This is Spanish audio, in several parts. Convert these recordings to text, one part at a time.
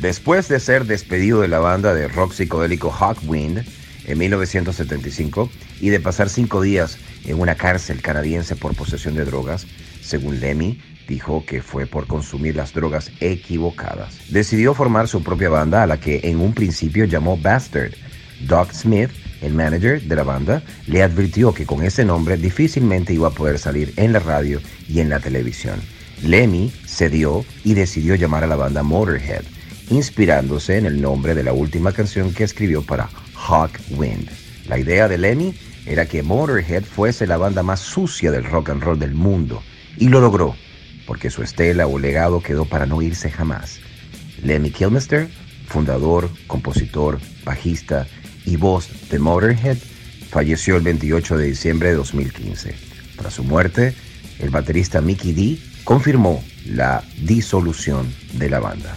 Después de ser despedido de la banda de rock psicodélico Hawkwind en 1975 y de pasar cinco días en una cárcel canadiense por posesión de drogas, según Lemmy, dijo que fue por consumir las drogas equivocadas. Decidió formar su propia banda a la que en un principio llamó Bastard. Doc Smith, el manager de la banda, le advirtió que con ese nombre difícilmente iba a poder salir en la radio y en la televisión. Lemmy cedió y decidió llamar a la banda Motorhead, inspirándose en el nombre de la última canción que escribió para Hawkwind. La idea de Lemmy era que Motorhead fuese la banda más sucia del rock and roll del mundo, y lo logró, porque su estela o legado quedó para no irse jamás. Lemmy Kilmister, fundador, compositor, bajista y voz de Motorhead, falleció el 28 de diciembre de 2015. Tras su muerte, el baterista Mickey D confirmó la disolución de la banda.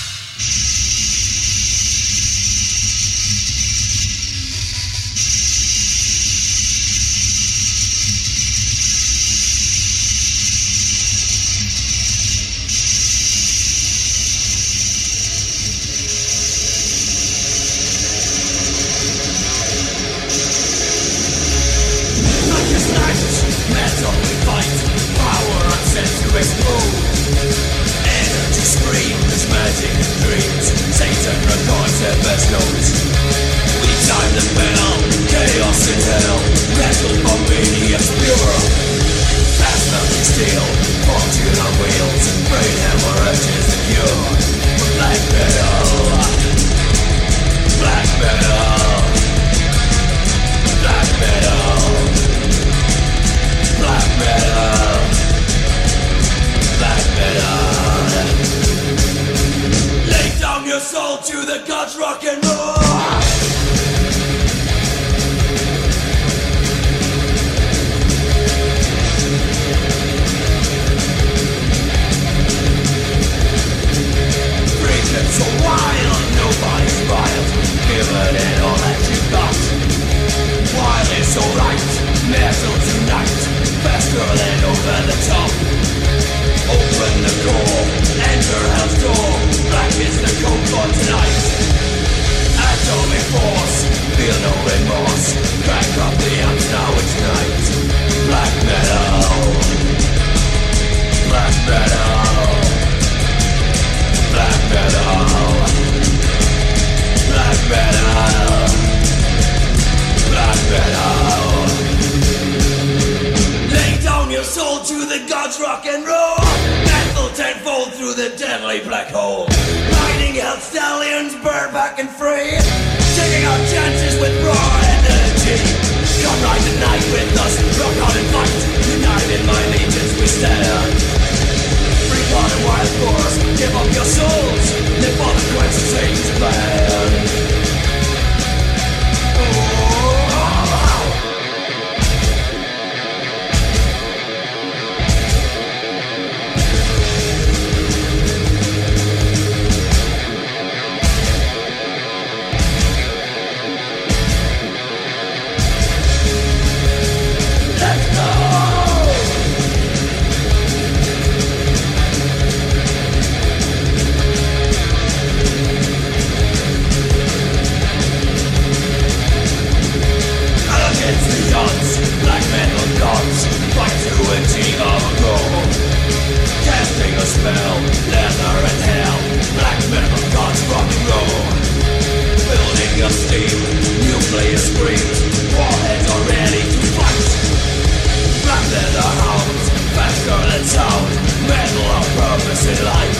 metal purpose in life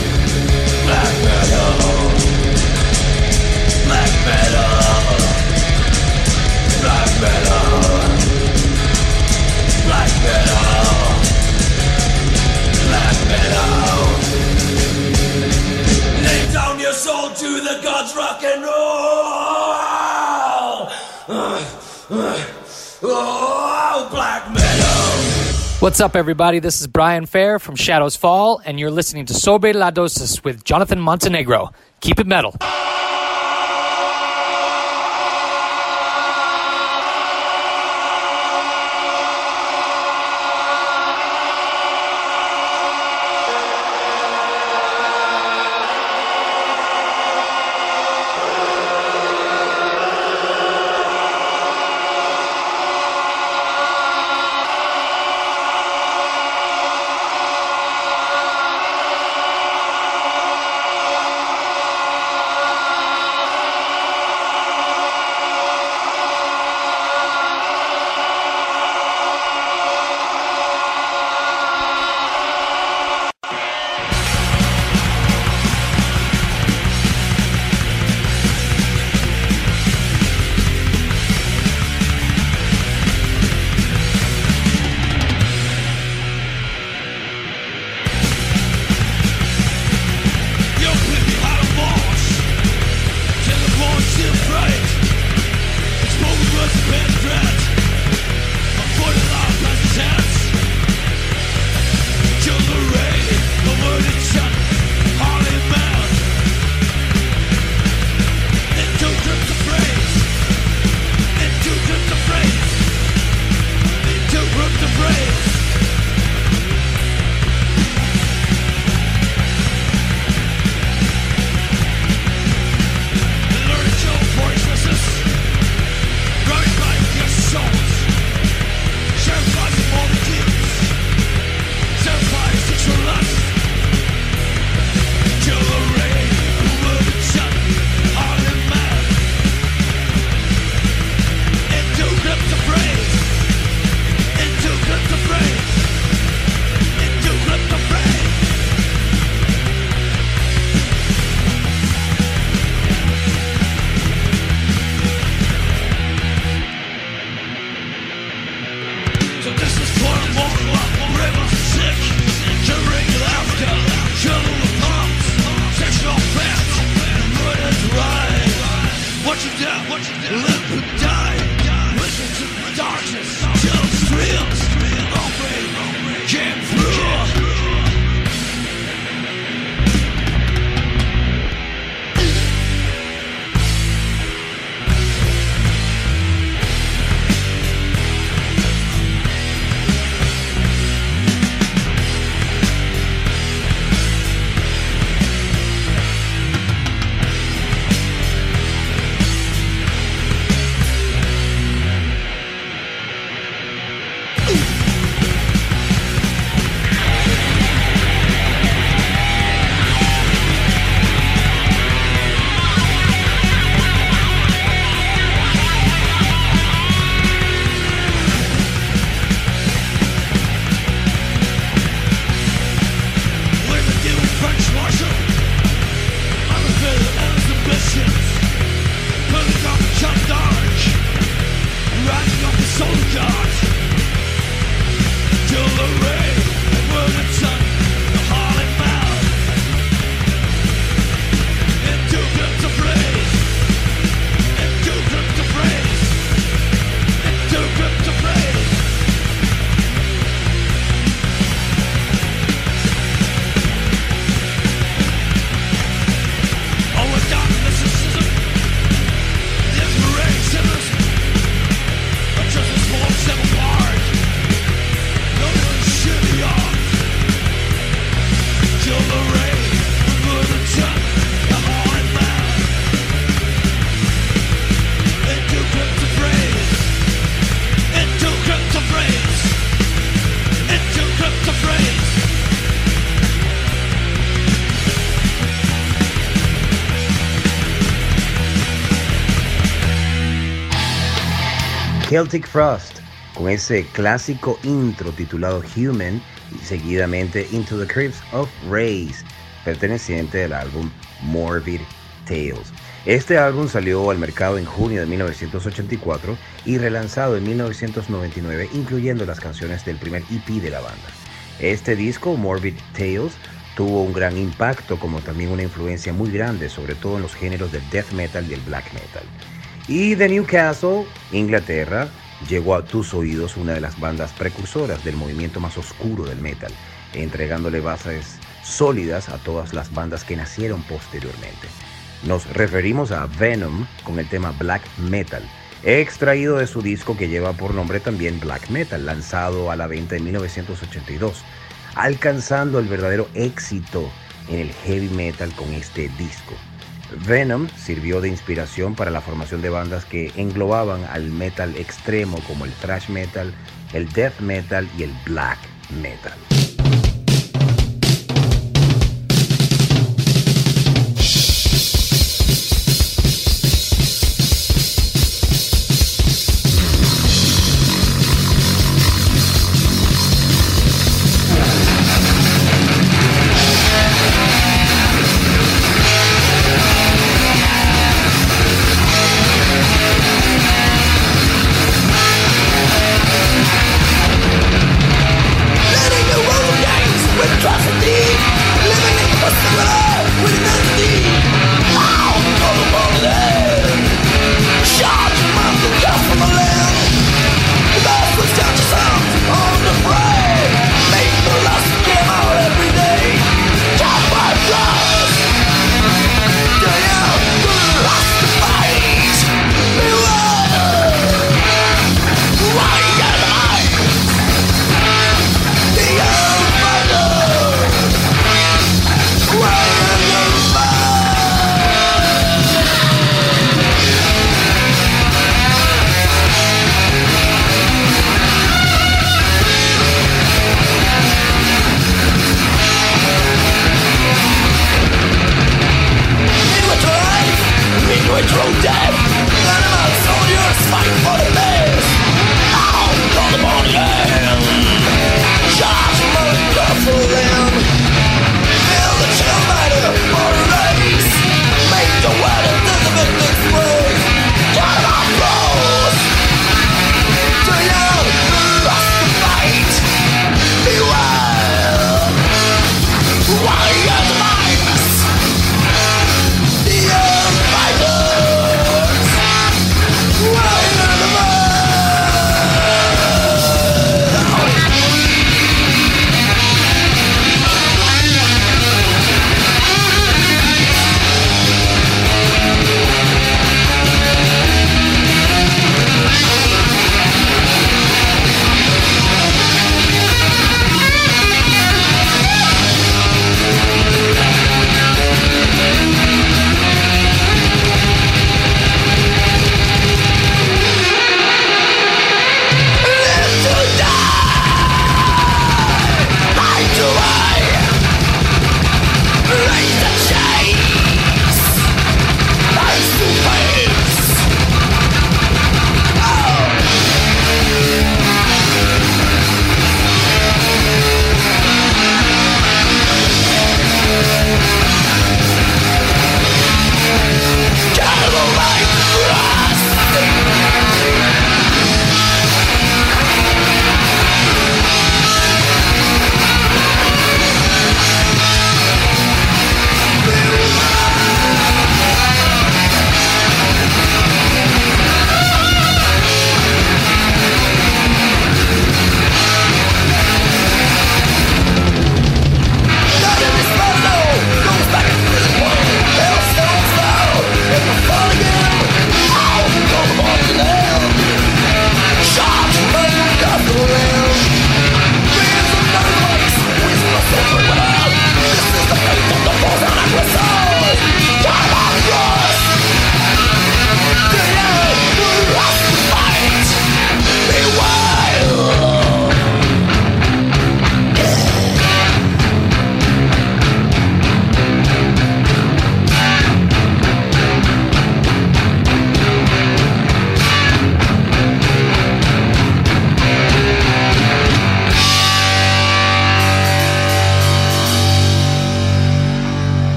Black metal Black metal Black metal Black metal Black metal Lay down your soul to the gods rock and roll. What's up, everybody? This is Brian Fair from Shadows Fall, and you're listening to Sobre La Dosis with Jonathan Montenegro. Keep it metal. Celtic Frost, con ese clásico intro titulado Human y seguidamente Into the Crypts of Rays, perteneciente al álbum Morbid Tales. Este álbum salió al mercado en junio de 1984 y relanzado en 1999, incluyendo las canciones del primer EP de la banda. Este disco, Morbid Tales, tuvo un gran impacto como también una influencia muy grande, sobre todo en los géneros del death metal y el black metal. Y de Newcastle, Inglaterra, llegó a tus oídos una de las bandas precursoras del movimiento más oscuro del metal, entregándole bases sólidas a todas las bandas que nacieron posteriormente. Nos referimos a Venom con el tema Black Metal, extraído de su disco que lleva por nombre también Black Metal, lanzado a la venta en 1982, alcanzando el verdadero éxito en el heavy metal con este disco. Venom sirvió de inspiración para la formación de bandas que englobaban al metal extremo como el thrash metal, el death metal y el black metal.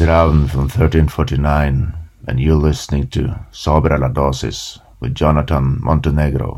Is Raun from 1349, and you're listening to Sobre la Dosis with Jonathan Montenegro.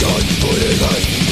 何も得ない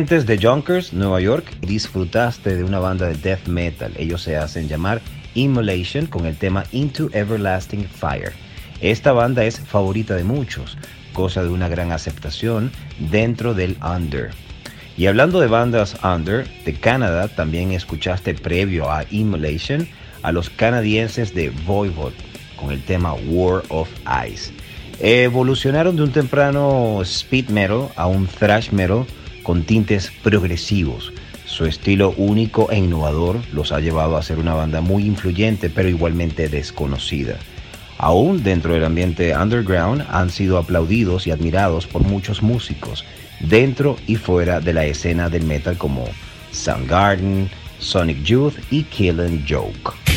Provenientes de Yonkers, Nueva York, disfrutaste de una banda de death metal. Ellos se hacen llamar Immolation con el tema Into Everlasting Fire. Esta banda es favorita de muchos, cosa de una gran aceptación dentro del under. Y hablando de bandas under, de Canadá también escuchaste previo a Immolation a los canadienses de Voivod con el tema War of Ice. Evolucionaron de un temprano speed metal a un thrash metal con tintes progresivos. Su estilo único e innovador los ha llevado a ser una banda muy influyente pero igualmente desconocida. Aún dentro del ambiente underground han sido aplaudidos y admirados por muchos músicos, dentro y fuera de la escena del metal como Soundgarden, Sonic Youth y Killing Joke.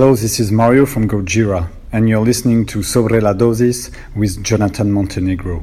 Hello, this is Mario from Gojira, and you're listening to Sobre la Dosis with Jonathan Montenegro.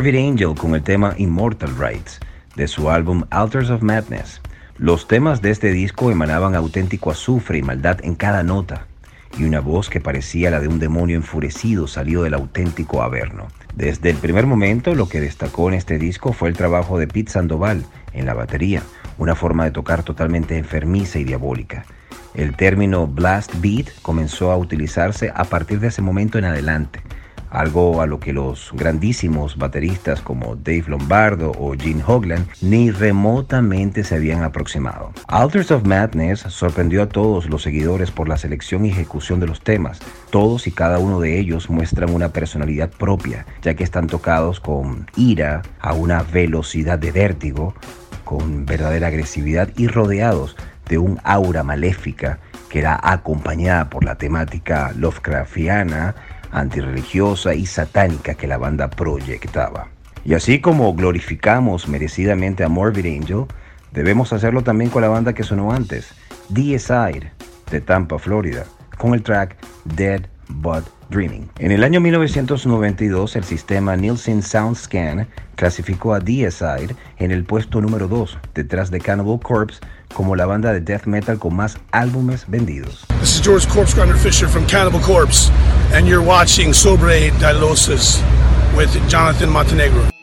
Morbid Angel con el tema Immortal Rights de su álbum Altars of Madness. Los temas de este disco emanaban auténtico azufre y maldad en cada nota, y una voz que parecía la de un demonio enfurecido salió del auténtico Averno. Desde el primer momento, lo que destacó en este disco fue el trabajo de Pete Sandoval en la batería, una forma de tocar totalmente enfermiza y diabólica. El término blast beat comenzó a utilizarse a partir de ese momento en adelante, algo a lo que los grandísimos bateristas como Dave Lombardo o Gene Hoglan ni remotamente se habían aproximado. Alters of Madness sorprendió a todos los seguidores por la selección y ejecución de los temas. Todos y cada uno de ellos muestran una personalidad propia, ya que están tocados con ira, a una velocidad de vértigo, con verdadera agresividad y rodeados de un aura maléfica que era acompañada por la temática Lovecraftiana, antirreligiosa y satánica que la banda proyectaba. Y así como glorificamos merecidamente a Morbid Angel, debemos hacerlo también con la banda que sonó antes, Deicide, de Tampa, Florida, con el track Dead But Dreaming. En el año 1992, el sistema Nielsen SoundScan clasificó a Deicide en el puesto número 2, detrás de Cannibal Corpse, como la banda de death metal con más álbumes vendidos. This is George Corpse Grinder Fisher from Cannibal Corpse, and you're watching Sobre Dilosis with Jonathan Montenegro.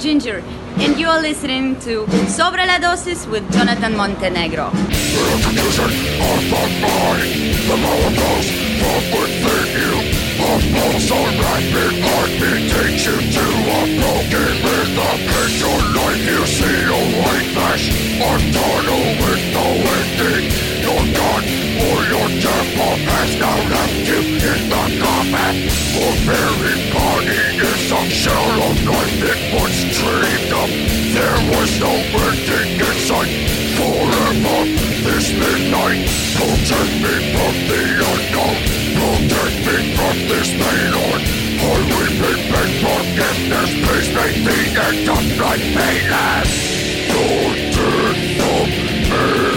Ginger, and you are listening to Sobre la Dosis with Jonathan Montenegro you're or your temple has now left you in the combat For very body is a shallow of life It was dreamed of There was no ending in sight Forever this midnight Protect me from the unknown Protect me from this pain on I will be beg forgiveness Please make the end of my painless Don't take from me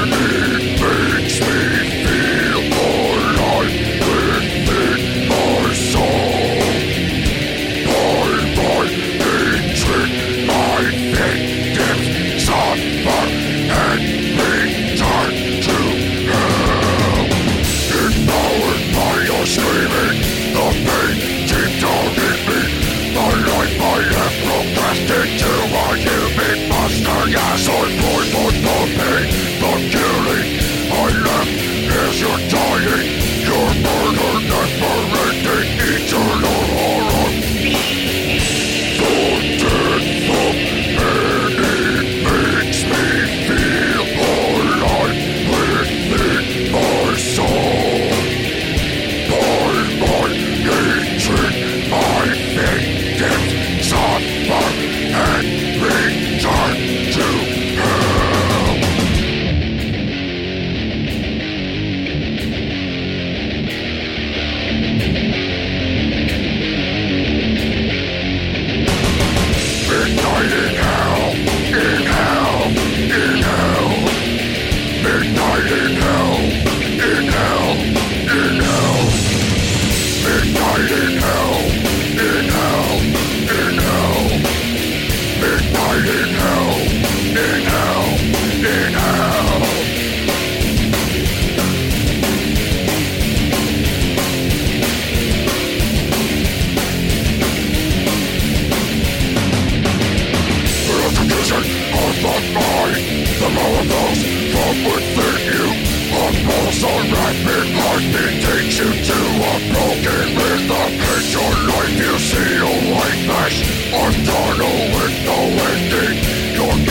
dinosaur within you. A pulse of rapid heartbeat takes you to a broken with the your life. You see a white flash, a tunnel with no ending. You're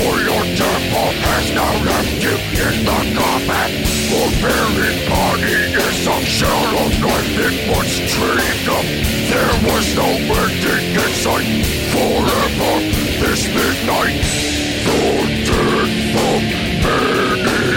or your temple has now left you in the combat. Your very body is a shell of life, it was treated. up. There was no ending in sight forever. This midnight. Don't take from me.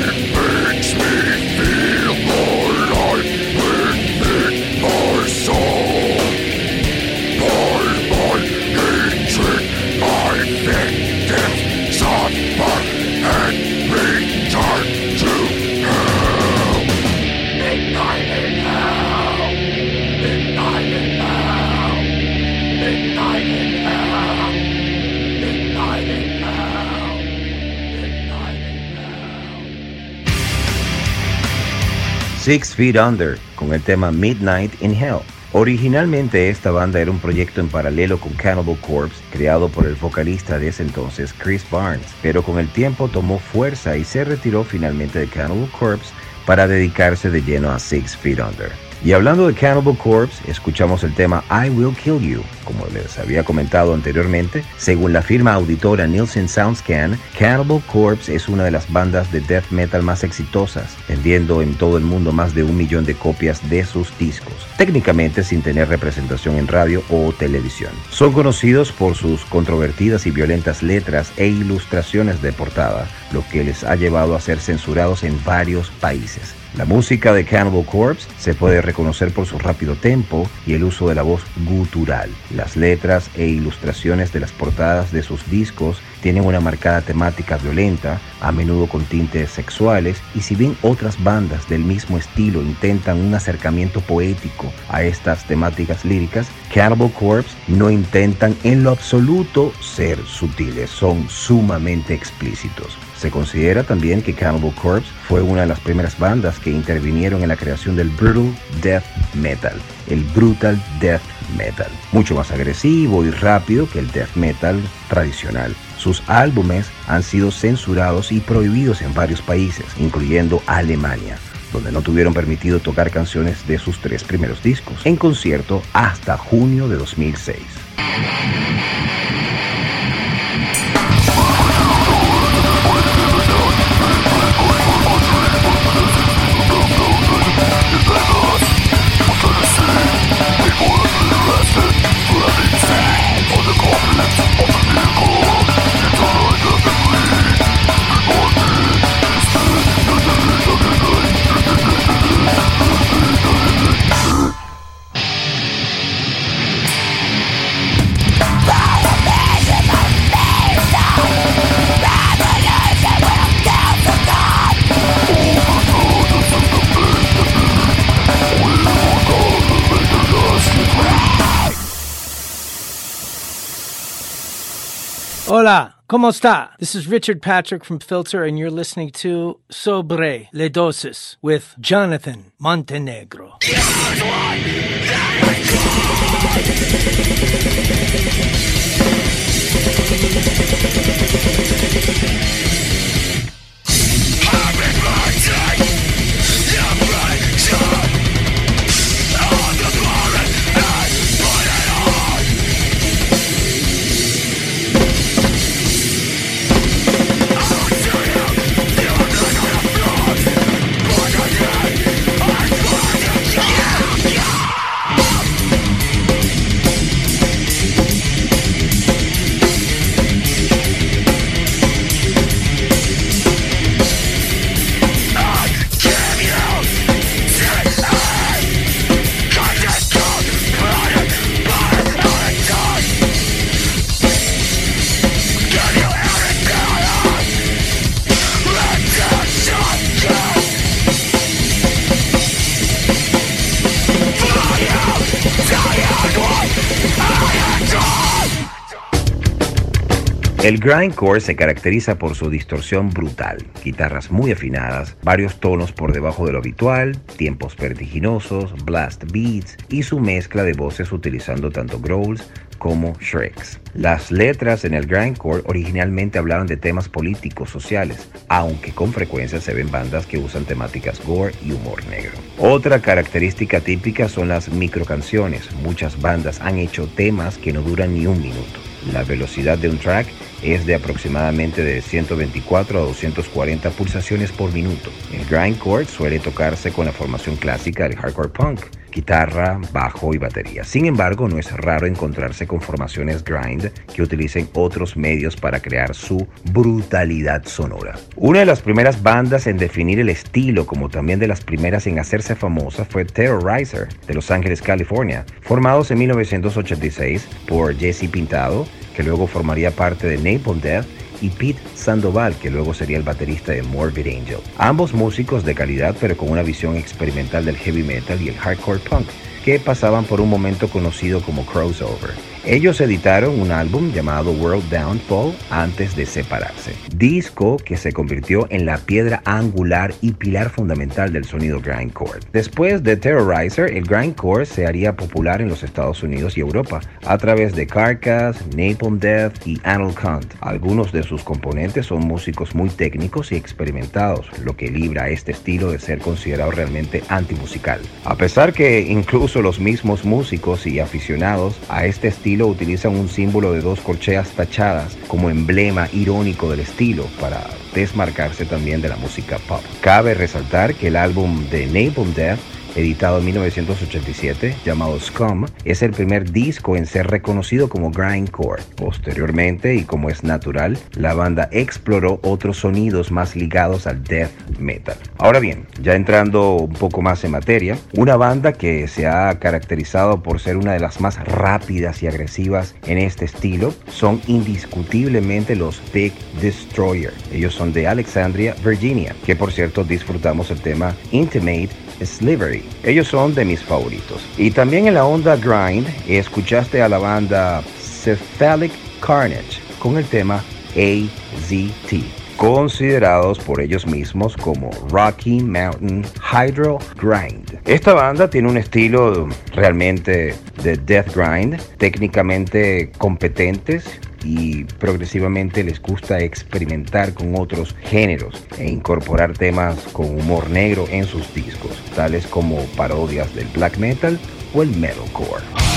Six Feet Under con el tema Midnight in Hell. Originalmente esta banda era un proyecto en paralelo con Cannibal Corpse, creado por el vocalista de ese entonces Chris Barnes, pero con el tiempo tomó fuerza y se retiró finalmente de Cannibal Corpse para dedicarse de lleno a Six Feet Under. Y hablando de Cannibal Corpse, escuchamos el tema I Will Kill You. Como les había comentado anteriormente, según la firma auditora Nielsen Soundscan, Cannibal Corpse es una de las bandas de death metal más exitosas, vendiendo en todo el mundo más de un millón de copias de sus discos, técnicamente sin tener representación en radio o televisión. Son conocidos por sus controvertidas y violentas letras e ilustraciones de portada, lo que les ha llevado a ser censurados en varios países. La música de Cannibal Corpse se puede reconocer por su rápido tempo y el uso de la voz gutural. Las letras e ilustraciones de las portadas de sus discos tienen una marcada temática violenta, a menudo con tintes sexuales, y si bien otras bandas del mismo estilo intentan un acercamiento poético a estas temáticas líricas, Cannibal Corpse no intentan en lo absoluto ser sutiles, son sumamente explícitos. Se considera también que Cannibal Corpse fue una de las primeras bandas que intervinieron en la creación del brutal death metal, el brutal death metal, mucho más agresivo y rápido que el death metal tradicional. Sus álbumes han sido censurados y prohibidos en varios países, incluyendo Alemania, donde no tuvieron permitido tocar canciones de sus tres primeros discos en concierto hasta junio de 2006. Hola, ¿cómo está? This is Richard Patrick from Filter, and you're listening to Sobre Le Dosis with Jonathan Montenegro. El grindcore se caracteriza por su distorsión brutal, guitarras muy afinadas, varios tonos por debajo de lo habitual, tiempos vertiginosos, blast beats y su mezcla de voces utilizando tanto growls como shreks. Las letras en el grindcore originalmente hablaban de temas políticos, sociales, aunque con frecuencia se ven bandas que usan temáticas gore y humor negro. Otra característica típica son las microcanciones. Muchas bandas han hecho temas que no duran ni un minuto. La velocidad de un track es de aproximadamente de 124 a 240 pulsaciones por minuto. El grindcore suele tocarse con la formación clásica del hardcore punk, guitarra, bajo y batería. Sin embargo, no es raro encontrarse con formaciones grind que utilicen otros medios para crear su brutalidad sonora. Una de las primeras bandas en definir el estilo, como también de las primeras en hacerse famosa, fue Terrorizer de Los Ángeles, California, formados en 1986 por Jesse Pintado, que luego formaría parte de Napalm Death, y Pete Sandoval, que luego sería el baterista de Morbid Angel. Ambos músicos de calidad, pero con una visión experimental del heavy metal y el hardcore punk, que pasaban por un momento conocido como crossover. Ellos editaron un álbum llamado World Downfall antes de separarse, disco que se convirtió en la piedra angular y pilar fundamental del sonido grindcore. Después de Terrorizer, el grindcore se haría popular en los Estados Unidos y Europa a través de Carcass, Napalm Death y Anal Cunt. Algunos de sus componentes son músicos muy técnicos y experimentados, lo que libra este estilo de ser considerado realmente antimusical. A pesar que incluso los mismos músicos y aficionados a este estilo utilizan un símbolo de dos corcheas tachadas como emblema irónico del estilo para desmarcarse también de la música pop. Cabe resaltar que el álbum de Napalm Death editado en 1987, llamado Scum, es el primer disco en ser reconocido como grindcore. Posteriormente, y como es natural, la banda exploró otros sonidos más ligados al death metal. Ahora bien, ya entrando un poco más en materia, una banda que se ha caracterizado por ser una de las más rápidas y agresivas en este estilo son indiscutiblemente los Big Destroyer. Ellos son de Alexandria, Virginia, que por cierto disfrutamos el tema Intimate Slivery. Ellos son de mis favoritos. Y también en la onda grind escuchaste a la banda Cephalic Carnage con el tema AZT. considerados por ellos mismos como Rocky Mountain Hydro Grind. Esta banda tiene un estilo realmente de death grind, técnicamente competentes y progresivamente les gusta experimentar con otros géneros e incorporar temas con humor negro en sus discos, tales como parodias del black metal o el metalcore.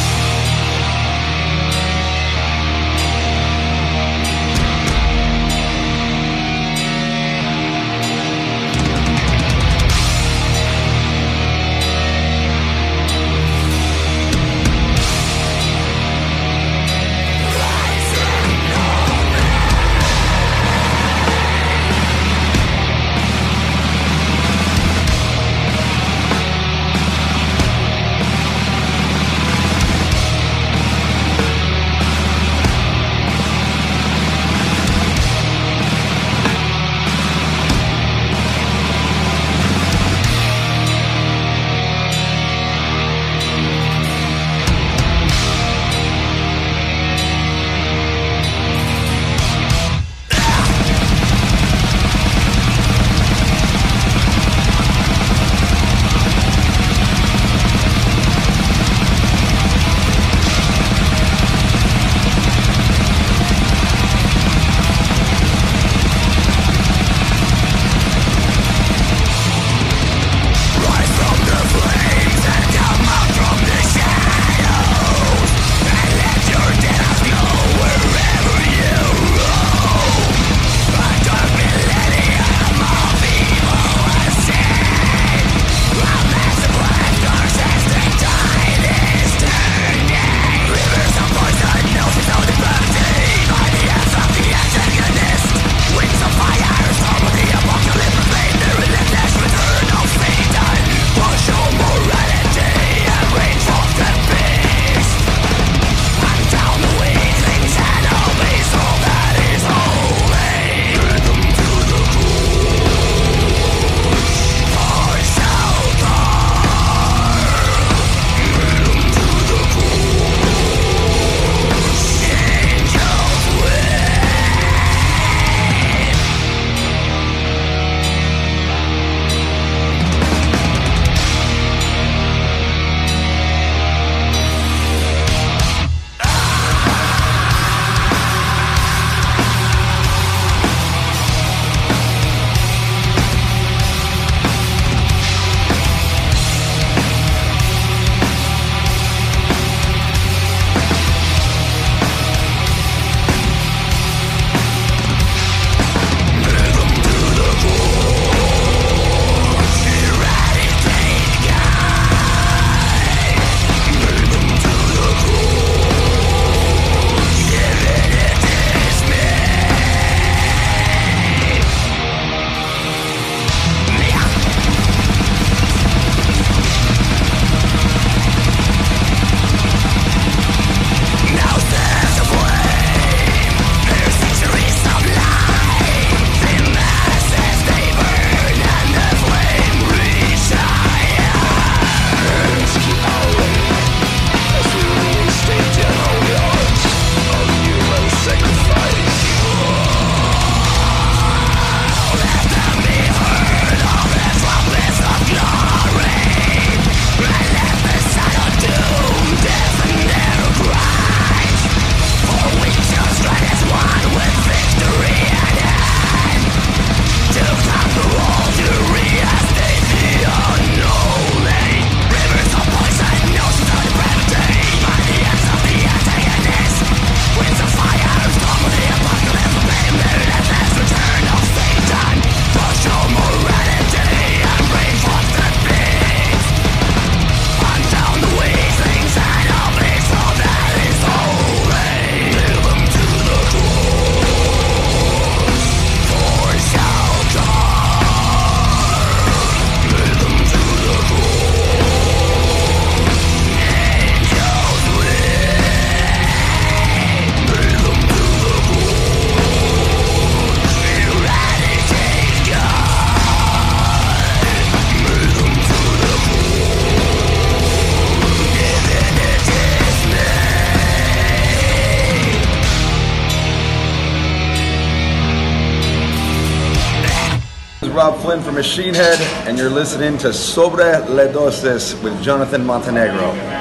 Flynn from Machine Head, and you're listening to Sobre Le Dosis with Jonathan Montenegro.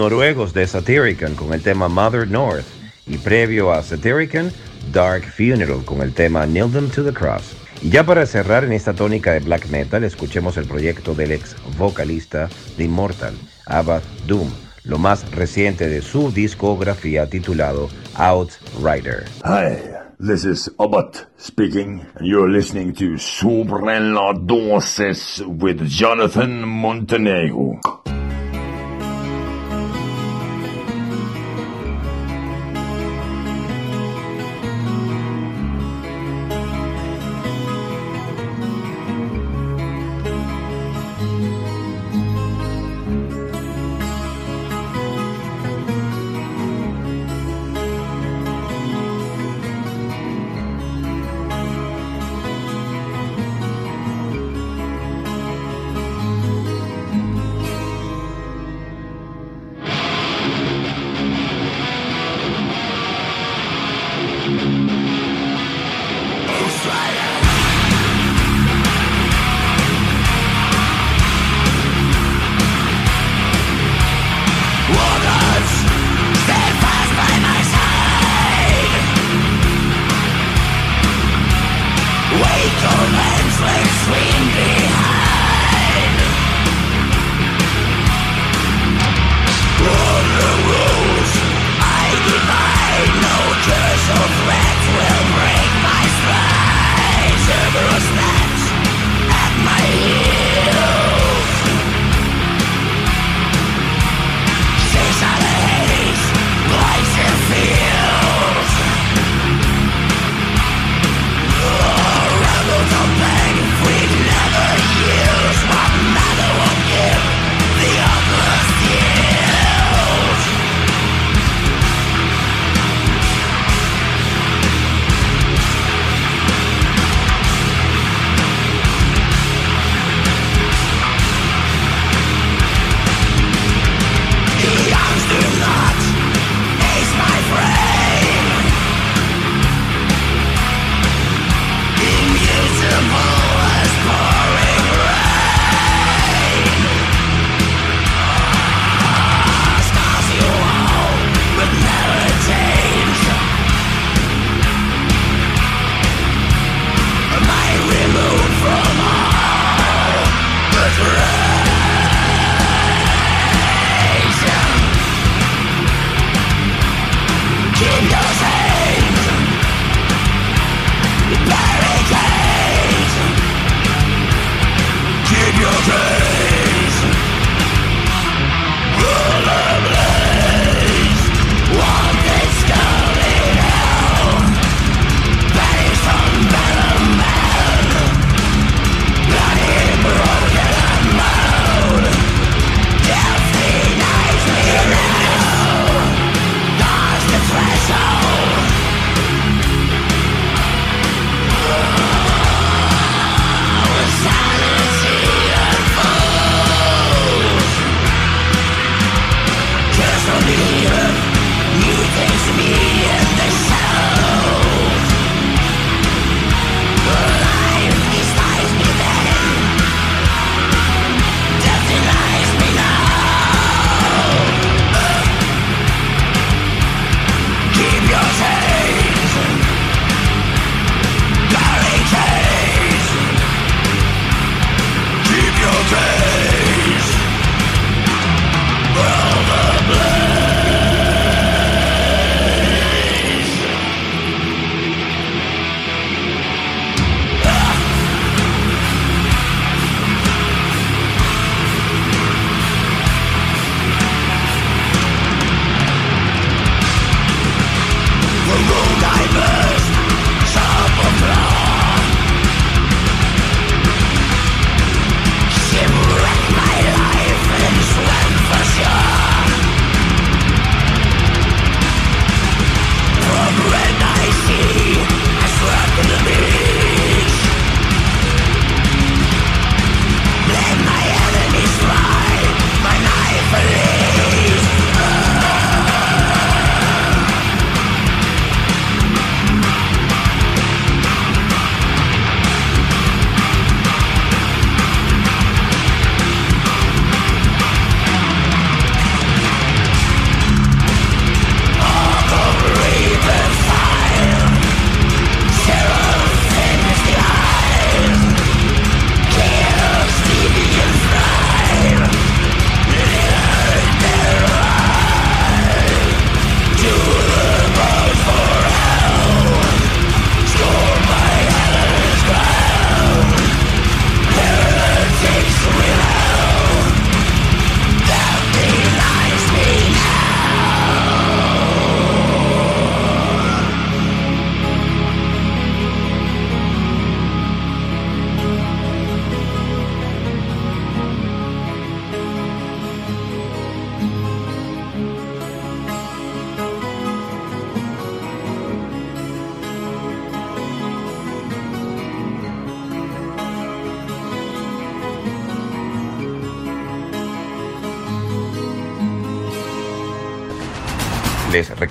Noruegos de Satirican con el tema Mother North y previo a Satirican, Dark Funeral con el tema Kneel Them to the Cross. Y ya para cerrar en esta tónica de black metal, escuchemos el proyecto del ex vocalista de Immortal, Abba Doom, lo más reciente de su discografía titulado Outrider. Hi, this is Abbott speaking, and you're listening to Sobre la Dosis with Jonathan Montenegro.